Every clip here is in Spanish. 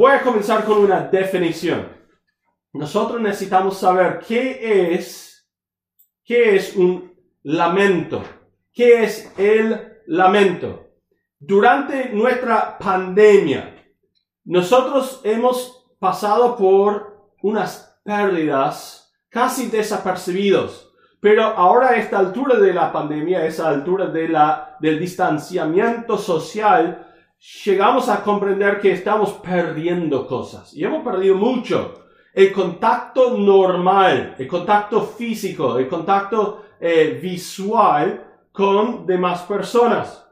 Voy a comenzar con una definición. Nosotros necesitamos saber qué es, qué es un lamento. ¿Qué es el lamento? Durante nuestra pandemia, nosotros hemos pasado por unas pérdidas casi desapercibidos. Pero ahora a esta altura de la pandemia, a esa altura de la, del distanciamiento social, llegamos a comprender que estamos perdiendo cosas. Y hemos perdido mucho. El contacto normal, el contacto físico, el contacto eh, visual con demás personas.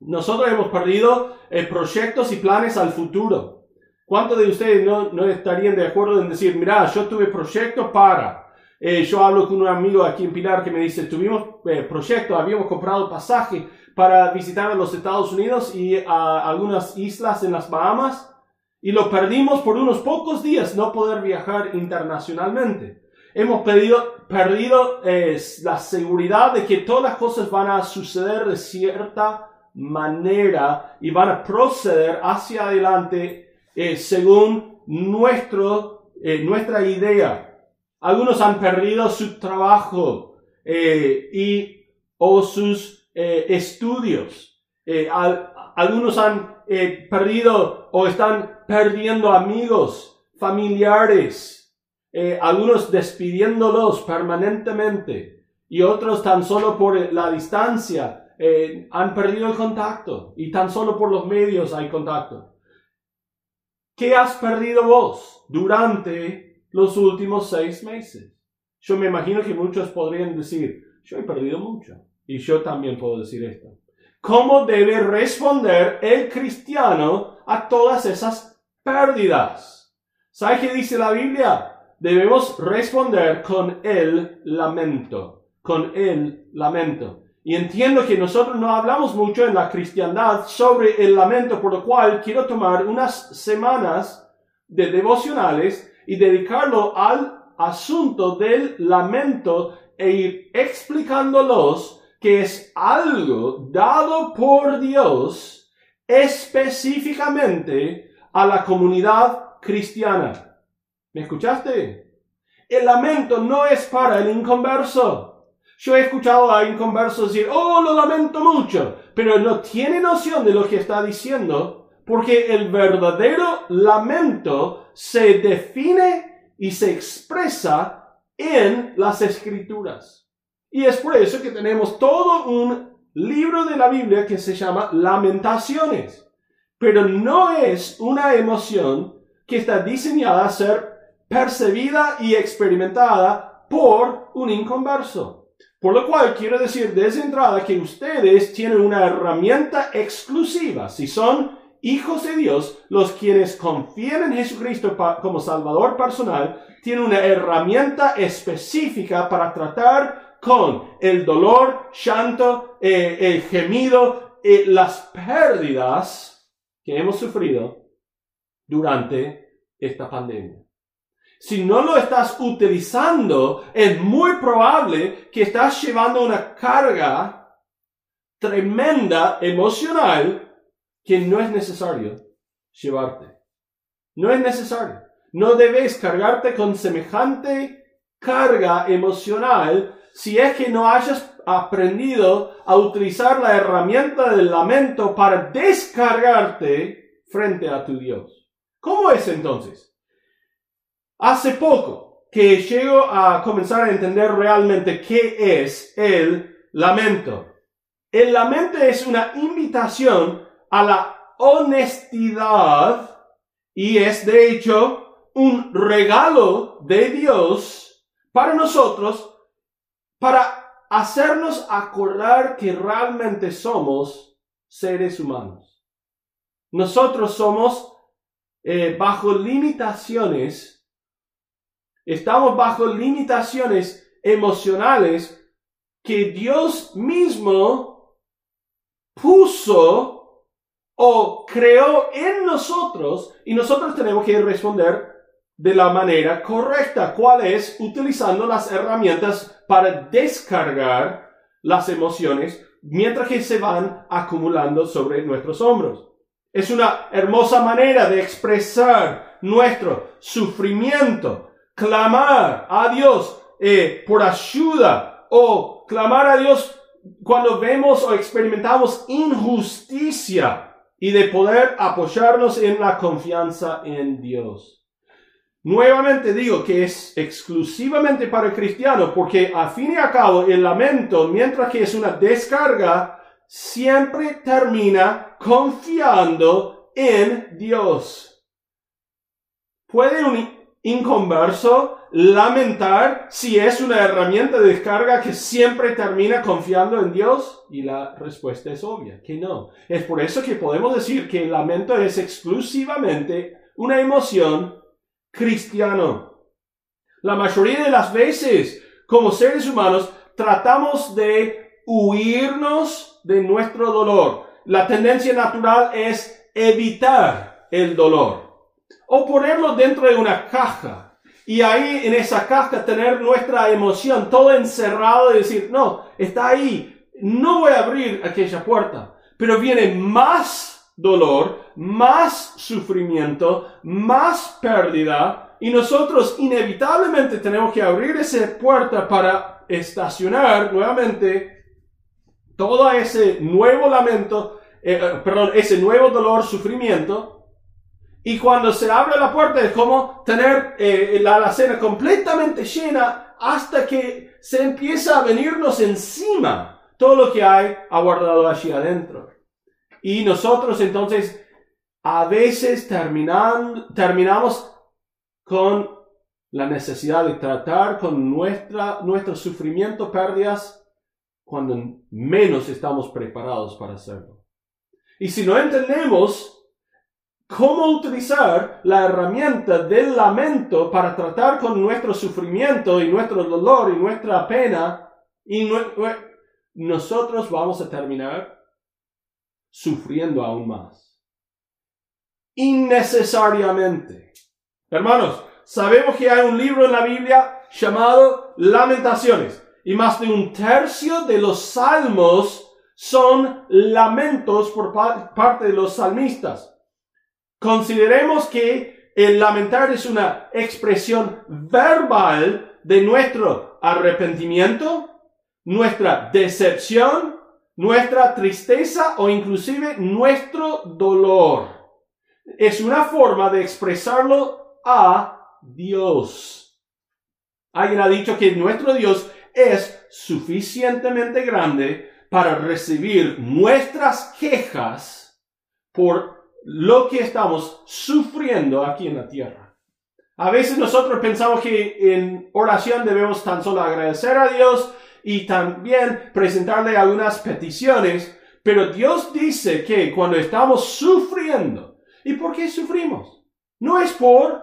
Nosotros hemos perdido eh, proyectos y planes al futuro. ¿Cuántos de ustedes no, no, estarían de acuerdo en decir, mira, yo tuve proyectos para... Eh, yo hablo con un amigo aquí en Pilar que me dice, tuvimos eh, proyectos, habíamos comprado pasaje para visitar a los Estados Unidos y a algunas islas en las Bahamas y lo perdimos por unos pocos días no poder viajar internacionalmente. Hemos perdido, perdido la seguridad de que todas las cosas van a suceder de cierta manera y van a proceder hacia adelante eh, según nuestro, eh, nuestra idea. Algunos han perdido su trabajo eh, y, o sus estudios. algunos han perdido o están perdiendo amigos, familiares, algunos despidiéndolos permanentemente y otros tan solo por la distancia eh, han perdido el contacto y tan solo por los medios hay contacto. ¿Qué has perdido vos durante los últimos seis meses? Yo me imagino que muchos podrían decir, yo he perdido mucho. Y yo también puedo decir esto. ¿Cómo debe responder el cristiano a todas esas pérdidas? ¿Sabe qué dice la Biblia? Debemos responder con el lamento, con el lamento. Y entiendo que nosotros no hablamos mucho en la cristiandad sobre el lamento, por lo cual quiero tomar unas semanas de devocionales y dedicarlo al asunto del lamento e ir explicándolos que es algo dado por Dios específicamente a la comunidad cristiana. ¿Me escuchaste? El lamento no es para el inconverso. Yo he escuchado a inconversos decir, oh, lo lamento mucho, pero no tiene noción de lo que está diciendo, porque el verdadero lamento se define y se expresa en las escrituras. Y es por eso que tenemos todo un libro de la Biblia que se llama Lamentaciones. Pero no es una emoción que está diseñada a ser percibida y experimentada por un inconverso. Por lo cual quiero decir desde entrada que ustedes tienen una herramienta exclusiva. Si son hijos de Dios, los quienes confían en Jesucristo como Salvador personal, tienen una herramienta específica para tratar con el dolor, llanto, eh, el gemido, eh, las pérdidas que hemos sufrido durante esta pandemia. Si no lo estás utilizando, es muy probable que estás llevando una carga tremenda emocional que no es necesario llevarte. No es necesario. No debes cargarte con semejante carga emocional si es que no hayas aprendido a utilizar la herramienta del lamento para descargarte frente a tu Dios. ¿Cómo es entonces? Hace poco que llego a comenzar a entender realmente qué es el lamento. El lamento es una invitación a la honestidad y es de hecho un regalo de Dios para nosotros para hacernos acordar que realmente somos seres humanos. Nosotros somos eh, bajo limitaciones Estamos bajo limitaciones emocionales que Dios mismo puso o creó en nosotros y nosotros tenemos que responder de la manera correcta, cuál es utilizando las herramientas para descargar las emociones mientras que se van acumulando sobre nuestros hombros. Es una hermosa manera de expresar nuestro sufrimiento, clamar a Dios eh, por ayuda o clamar a Dios cuando vemos o experimentamos injusticia y de poder apoyarnos en la confianza en Dios. Nuevamente digo que es exclusivamente para el cristiano, porque a fin y a cabo el lamento, mientras que es una descarga, siempre termina confiando en Dios. ¿Puede un inconverso lamentar si es una herramienta de descarga que siempre termina confiando en Dios? Y la respuesta es obvia, que no. Es por eso que podemos decir que el lamento es exclusivamente una emoción cristiano. La mayoría de las veces, como seres humanos, tratamos de huirnos de nuestro dolor. La tendencia natural es evitar el dolor o ponerlo dentro de una caja y ahí en esa caja tener nuestra emoción todo encerrado y decir, no, está ahí, no voy a abrir aquella puerta. Pero viene más dolor, más sufrimiento, más pérdida, y nosotros inevitablemente tenemos que abrir esa puerta para estacionar nuevamente todo ese nuevo lamento, eh, eh, perdón, ese nuevo dolor, sufrimiento, y cuando se abre la puerta es como tener eh, la alacena completamente llena hasta que se empieza a venirnos encima todo lo que hay aguardado allí adentro. Y nosotros entonces a veces terminan, terminamos con la necesidad de tratar con nuestra, nuestro sufrimiento, pérdidas, cuando menos estamos preparados para hacerlo. Y si no entendemos cómo utilizar la herramienta del lamento para tratar con nuestro sufrimiento y nuestro dolor y nuestra pena, y nosotros vamos a terminar sufriendo aún más. Innecesariamente. Hermanos, sabemos que hay un libro en la Biblia llamado Lamentaciones y más de un tercio de los salmos son lamentos por parte de los salmistas. Consideremos que el lamentar es una expresión verbal de nuestro arrepentimiento, nuestra decepción nuestra tristeza o inclusive nuestro dolor. Es una forma de expresarlo a Dios. Alguien ha dicho que nuestro Dios es suficientemente grande para recibir nuestras quejas por lo que estamos sufriendo aquí en la tierra. A veces nosotros pensamos que en oración debemos tan solo agradecer a Dios y también presentarle algunas peticiones, pero Dios dice que cuando estamos sufriendo, ¿y por qué sufrimos? No es por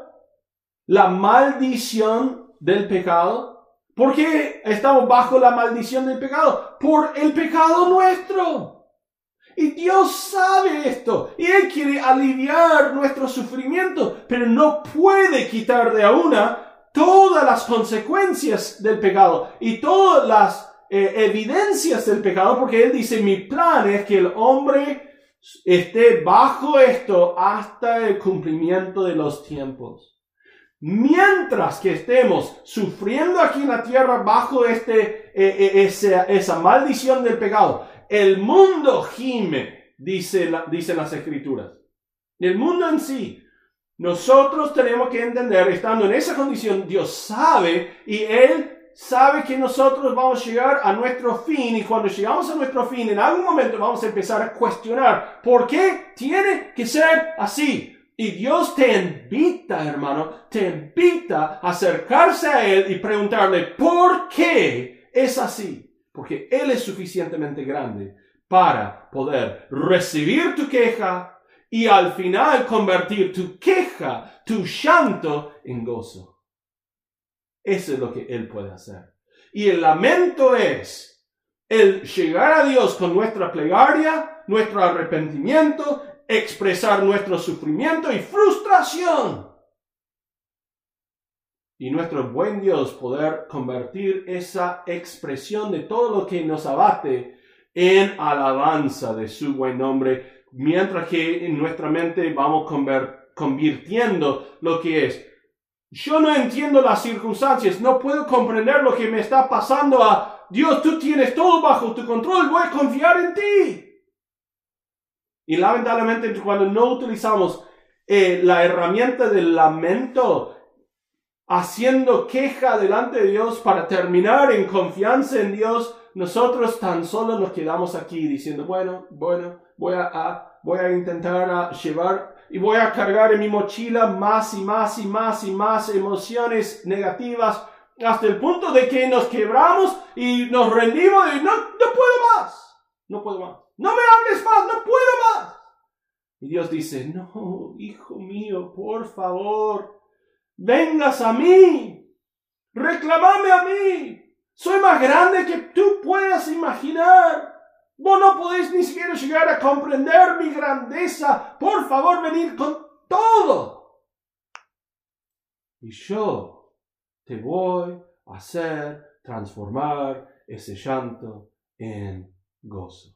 la maldición del pecado. ¿Por qué estamos bajo la maldición del pecado? Por el pecado nuestro. Y Dios sabe esto. Y Él quiere aliviar nuestro sufrimiento, pero no puede quitar de a una todas las consecuencias del pecado y todas las eh, evidencias del pecado, porque Él dice, mi plan es que el hombre esté bajo esto hasta el cumplimiento de los tiempos. Mientras que estemos sufriendo aquí en la tierra bajo este, eh, eh, esa, maldición del pecado, el mundo gime, dice dicen las escrituras. El mundo en sí nosotros tenemos que entender, estando en esa condición, Dios sabe y Él sabe que nosotros vamos a llegar a nuestro fin y cuando llegamos a nuestro fin, en algún momento vamos a empezar a cuestionar por qué tiene que ser así. Y Dios te invita, hermano, te invita a acercarse a Él y preguntarle por qué es así. Porque Él es suficientemente grande para poder recibir tu queja, y al final convertir tu queja, tu llanto en gozo. Eso es lo que Él puede hacer. Y el lamento es el llegar a Dios con nuestra plegaria, nuestro arrepentimiento, expresar nuestro sufrimiento y frustración. Y nuestro buen Dios poder convertir esa expresión de todo lo que nos abate en alabanza de su buen nombre mientras que en nuestra mente vamos convirtiendo lo que es. Yo no entiendo las circunstancias, no puedo comprender lo que me está pasando a Dios, tú tienes todo bajo tu control, voy a confiar en ti. Y lamentablemente cuando no utilizamos eh, la herramienta del lamento, haciendo queja delante de Dios para terminar en confianza en Dios, nosotros tan solo nos quedamos aquí diciendo, bueno, bueno, voy a, voy a intentar a llevar y voy a cargar en mi mochila más y más y más y más emociones negativas hasta el punto de que nos quebramos y nos rendimos y no, no puedo más, no puedo más, no me hables más, no puedo más. Y Dios dice, no, hijo mío, por favor, vengas a mí, reclamame a mí, soy más grande que tú puedas imaginar. Vos no podés ni siquiera llegar a comprender mi grandeza. Por favor, venir con todo. Y yo te voy a hacer transformar ese llanto en gozo.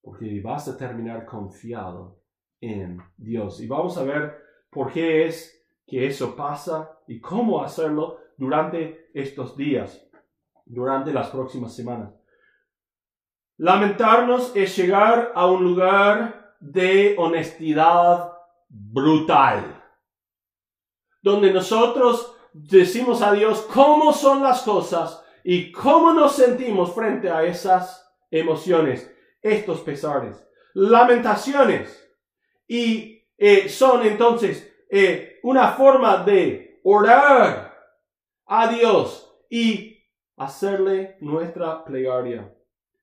Porque vas a terminar confiado en Dios. Y vamos a ver por qué es que eso pasa y cómo hacerlo durante estos días, durante las próximas semanas. Lamentarnos es llegar a un lugar de honestidad brutal, donde nosotros decimos a Dios cómo son las cosas y cómo nos sentimos frente a esas emociones, estos pesares, lamentaciones. Y eh, son entonces eh, una forma de orar a Dios y hacerle nuestra plegaria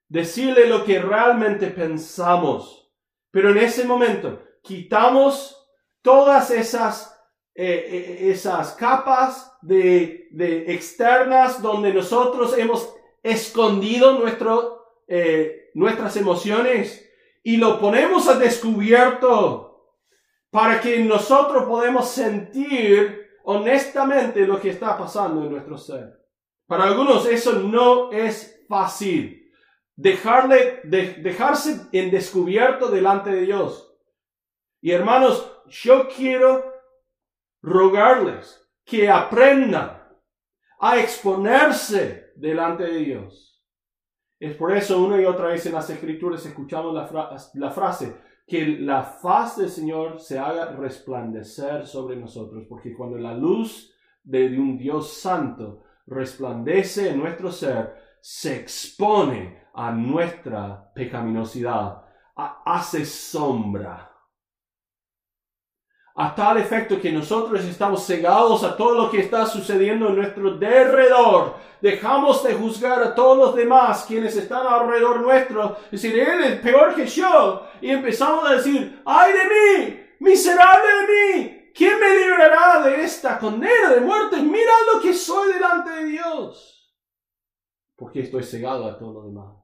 decirle lo que realmente pensamos. Pero en ese momento quitamos todas esas, eh, eh, esas capas de, de, externas donde nosotros hemos escondido eh, nuestras emociones y lo ponemos a descubierto para que nosotros podamos sentir honestamente lo que está pasando en nuestro ser. Para algunos eso no es fácil dejarle, dejarse en descubierto delante de Dios. Y hermanos, yo quiero rogarles que aprendan a exponerse delante de Dios. Es por eso una y otra vez en las escrituras escuchamos la, la frase, que la faz del Señor se haga resplandecer sobre nosotros, porque cuando la luz de un Dios santo resplandece en nuestro ser, se expone a nuestra pecaminosidad, hace sombra. A tal efecto que nosotros estamos cegados a todo lo que está sucediendo en nuestro derredor. Dejamos de juzgar a todos los demás quienes están alrededor nuestro. Decir, Él es peor que yo. Y empezamos a decir, ay de mí, miserable de mí. ¿Quién me librará de esta condena de muerte? Mira lo que soy delante de Dios. Porque estoy cegado a todo lo demás.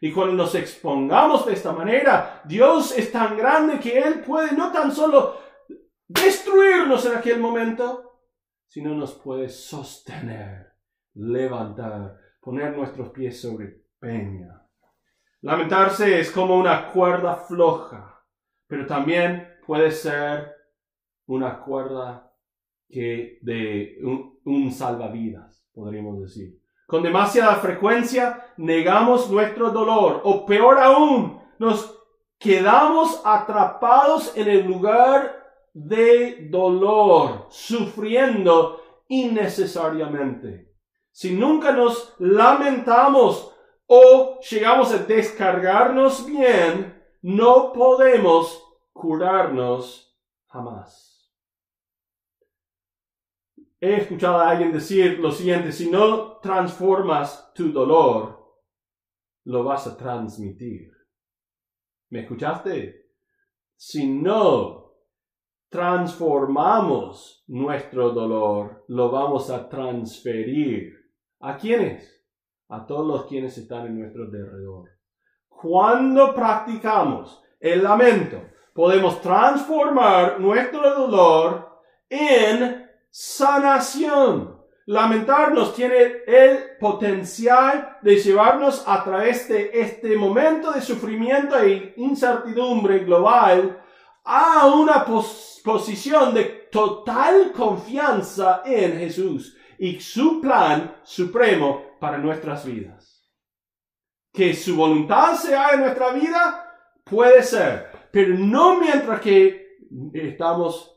Y cuando nos expongamos de esta manera, Dios es tan grande que Él puede no tan solo destruirnos en aquel momento, sino nos puede sostener, levantar, poner nuestros pies sobre peña. Lamentarse es como una cuerda floja, pero también puede ser una cuerda que de un, salvavidas, podríamos decir. Con demasiada frecuencia negamos nuestro dolor o peor aún, nos quedamos atrapados en el lugar de dolor, sufriendo innecesariamente. Si nunca nos lamentamos o llegamos a descargarnos bien, no podemos curarnos jamás. He escuchado a alguien decir lo siguiente, si no transformas tu dolor, lo vas a transmitir. ¿Me escuchaste? Si no transformamos nuestro dolor, lo vamos a transferir. ¿A quiénes? A todos los quienes están en nuestro alrededor. Cuando practicamos el lamento, podemos transformar nuestro dolor en sanación. lamentarnos tiene el potencial de llevarnos a través de este momento de sufrimiento e incertidumbre global a una posición de total confianza en Jesús y su plan supremo para nuestras vidas. Que su voluntad sea en nuestra vida, puede ser, pero no mientras que estamos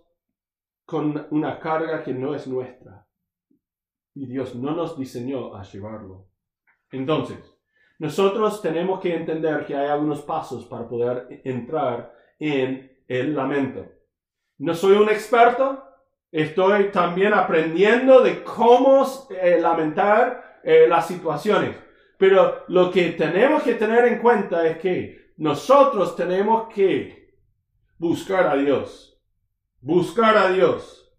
con una carga que no es nuestra. Y Dios no nos diseñó a llevarlo. Entonces, nosotros tenemos que entender que hay algunos pasos para poder entrar en el lamento. No soy un experto, estoy también aprendiendo de cómo eh, lamentar eh, las situaciones. Pero lo que tenemos que tener en cuenta es que nosotros tenemos que buscar a Dios. Buscar a Dios.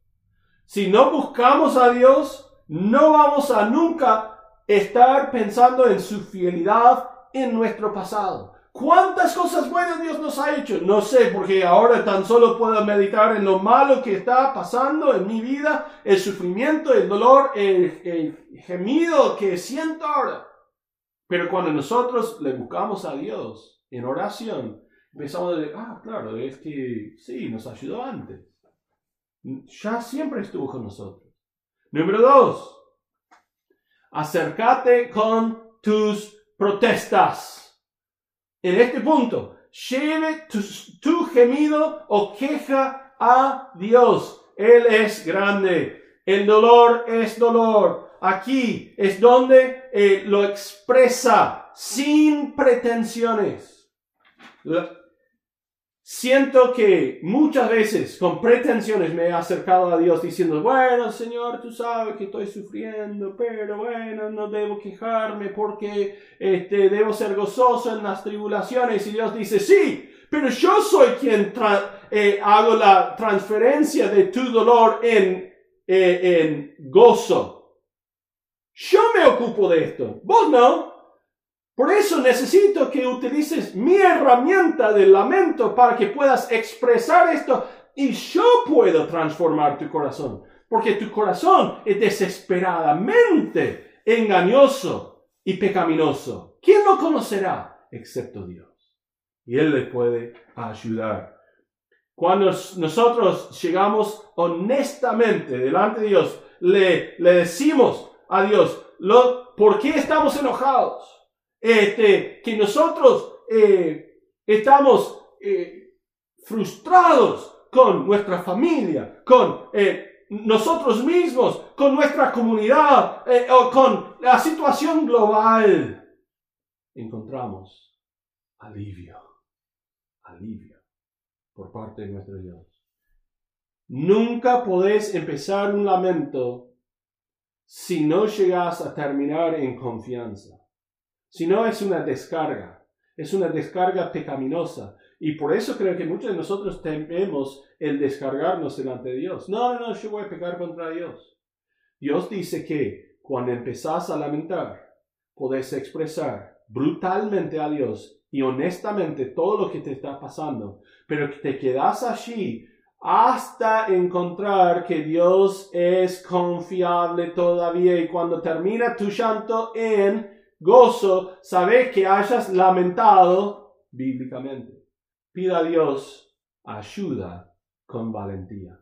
Si no buscamos a Dios, no vamos a nunca estar pensando en su fidelidad en nuestro pasado. ¿Cuántas cosas buenas Dios nos ha hecho? No sé, porque ahora tan solo puedo meditar en lo malo que está pasando en mi vida, el sufrimiento, el dolor, el, gemido que siento ahora. Pero cuando nosotros le buscamos a Dios en oración, empezamos decir, ah, claro, es que sí, nos ayudó antes. Ya siempre estuvo con nosotros. Número dos, acércate con tus protestas en este punto, lleve tu, gemido o queja a Dios. Él es grande. El dolor es dolor. Aquí es donde eh, lo expresa sin pretensiones. Siento que muchas veces con pretensiones me he acercado a Dios diciendo, bueno Señor, tú sabes que estoy sufriendo, pero bueno, no debo quejarme porque este, debo ser gozoso en las tribulaciones. Y Dios dice, sí, pero yo soy quien eh, hago la transferencia de tu dolor en, eh, en gozo. Yo me ocupo de esto, vos no. Por eso necesito que utilices mi herramienta de lamento para que puedas expresar esto y yo puedo transformar tu corazón. Porque tu corazón es desesperadamente engañoso y pecaminoso. ¿Quién lo conocerá excepto Dios? Y Él le puede ayudar. Cuando nosotros llegamos honestamente delante de Dios, le, le decimos a Dios, lo, ¿por qué estamos enojados? Este, que nosotros eh, estamos eh, frustrados con nuestra familia, con eh, nosotros mismos, con nuestra comunidad o con la situación global, encontramos alivio, alivio por parte de nuestro Dios. Nunca podés empezar un lamento si no llegas a terminar en confianza sino es una descarga, es una descarga pecaminosa. Y por eso creo que muchos de nosotros tememos el descargarnos delante de Dios. No, no, yo voy a pecar contra Dios. Dios dice que cuando empezás a lamentar, podés expresar brutalmente a Dios y honestamente todo lo que te está pasando, pero que te quedas allí hasta encontrar que Dios es confiable todavía y cuando termina tu llanto en gozo, sabes que hayas lamentado bíblicamente. Pida a Dios ayuda con valentía,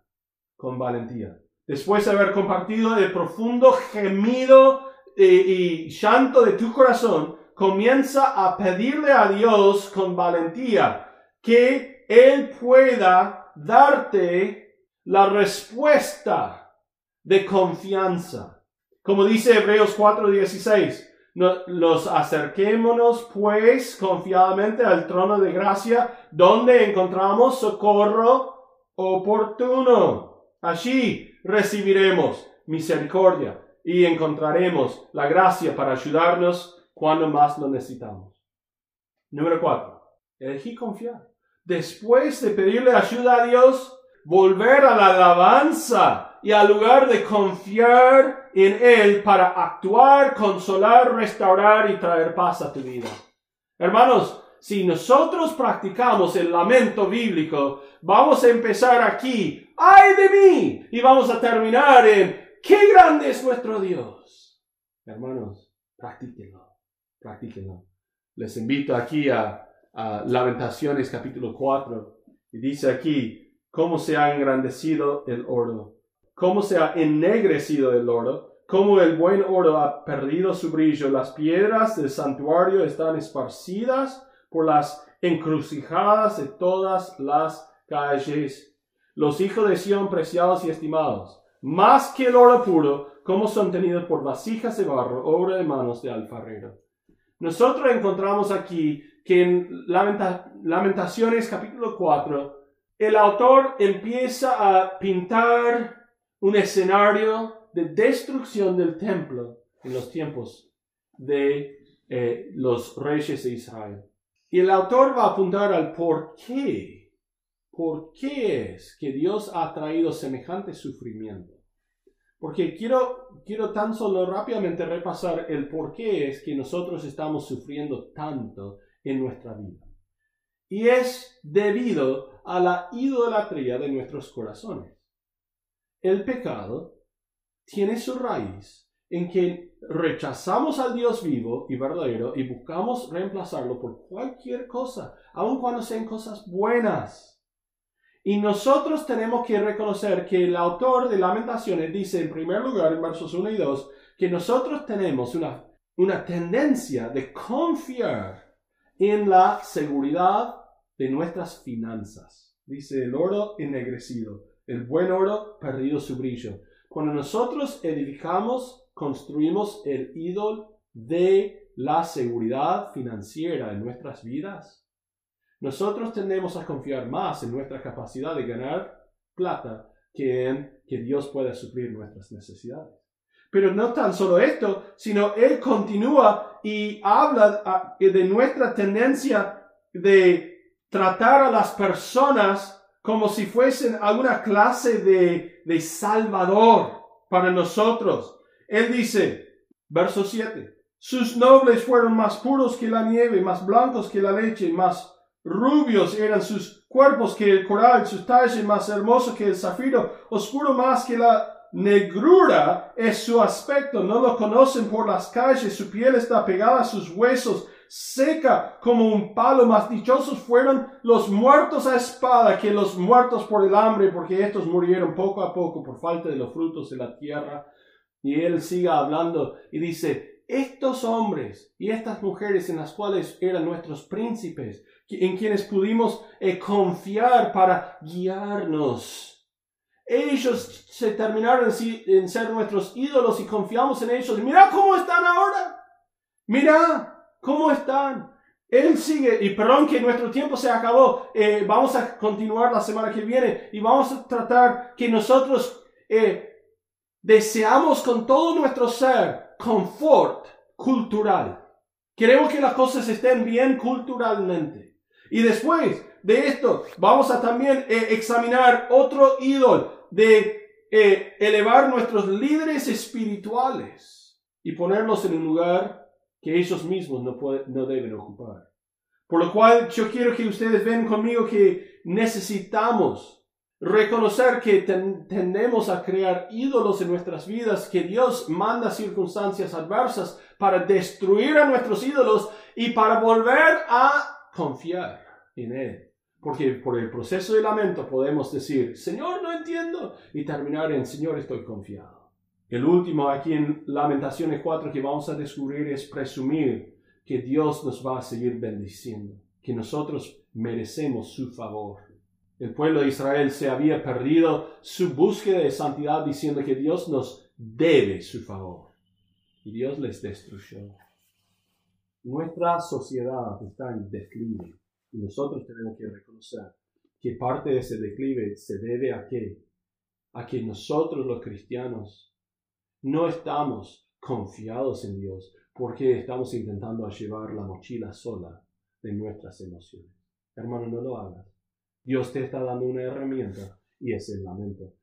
con valentía. Después de haber compartido el profundo gemido eh, y llanto de tu corazón, comienza a pedirle a Dios con valentía que Él pueda darte la respuesta de confianza. Como dice Hebreos 4:16, los acerquémonos pues confiadamente al trono de gracia donde encontramos socorro oportuno. Allí recibiremos misericordia y encontraremos la gracia para ayudarnos cuando más lo necesitamos. Número cuatro, elegí confiar. Después de pedirle ayuda a Dios, volver a la alabanza y al lugar de confiar en Él para actuar, consolar, restaurar y traer paz a tu vida. Hermanos, si nosotros practicamos el lamento bíblico, vamos a empezar aquí, ay de mí, y vamos a terminar en, qué grande es nuestro Dios. Hermanos, practíquenlo, practíquenlo. Les invito aquí a, Lamentaciones capítulo 4 y dice aquí cómo se ha engrandecido el oro, cómo se ha ennegrecido el oro, cómo el buen oro ha perdido su brillo, las piedras del santuario están esparcidas por las encrucijadas de todas las calles. Los hijos de Sión preciados y estimados, más que el oro puro, como son tenidos por vasijas de barro, obra de manos de alfarero. Nosotros encontramos aquí que en Lamentaciones capítulo 4, el autor empieza a pintar un escenario de destrucción del templo en los tiempos de eh, los reyes de Israel. Y el autor va a apuntar al por qué. ¿Por qué es que Dios ha traído semejante sufrimiento? Porque quiero, quiero tan solo rápidamente repasar el por qué es que nosotros estamos sufriendo tanto en nuestra vida. Y es debido a la idolatría de nuestros corazones. El pecado tiene su raíz en que rechazamos al Dios vivo y verdadero y buscamos reemplazarlo por cualquier cosa, aun cuando sean cosas buenas. Y nosotros tenemos que reconocer que el autor de Lamentaciones dice en primer lugar en versos 1 y 2 que nosotros tenemos una, una tendencia de confiar en la seguridad de nuestras finanzas. Dice el oro ennegrecido, el buen oro perdido su brillo. Cuando nosotros edificamos construimos el ídolo de la seguridad financiera en nuestras vidas, nosotros tendemos a confiar más en nuestra capacidad de ganar plata que en que Dios pueda suplir nuestras necesidades. Pero no tan solo esto, sino Él continúa y habla de nuestra tendencia de tratar a las personas como si fuesen alguna clase de, salvador para nosotros. Él dice, verso 7, sus nobles fueron más puros que la nieve, más blancos que la leche, más rubios eran sus cuerpos que el coral, su talle más hermoso que el zafiro, oscuro más que la negrura es su aspecto, no lo conocen por las calles, su piel está pegada a sus huesos, seca como un palo, más dichosos fueron los muertos a espada que los muertos por el hambre, porque estos murieron poco a poco por falta de los frutos de la tierra. Y él sigue hablando y dice, estos hombres y estas mujeres en las cuales eran nuestros príncipes, en quienes pudimos eh, confiar para guiarnos. Ellos se terminaron en ser nuestros ídolos y confiamos en ellos. Mira cómo están ahora. Mira cómo están. Él sigue, y perdón que nuestro tiempo se acabó, eh, vamos a continuar la semana que viene y vamos a tratar que nosotros eh, Deseamos con todo nuestro ser confort cultural. Queremos que las cosas estén bien culturalmente. Y después de esto, vamos a también eh, examinar otro ídolo de eh, elevar nuestros líderes espirituales y ponerlos en un lugar que ellos mismos no, no deben ocupar. Por lo cual yo quiero que ustedes vean conmigo que necesitamos Reconocer que tendemos a crear ídolos en nuestras vidas, que Dios manda circunstancias adversas para destruir a nuestros ídolos y para volver a confiar en Él. Porque por el proceso de lamento podemos decir, Señor, no entiendo, y terminar en, Señor, estoy confiado. El último aquí en Lamentaciones 4 que vamos a descubrir es presumir que Dios nos va a seguir bendiciendo, que nosotros merecemos su favor. El pueblo de Israel se había perdido su búsqueda de santidad diciendo que Dios nos debe su favor. Y Dios les destruyó. Nuestra sociedad está en declive y nosotros tenemos que reconocer que parte de ese declive se debe a qué? A que nosotros los cristianos no estamos confiados en Dios porque estamos intentando llevar la mochila sola de nuestras emociones. Hermano, no lo hagas. Dios te está dando una herramienta y es el lamento.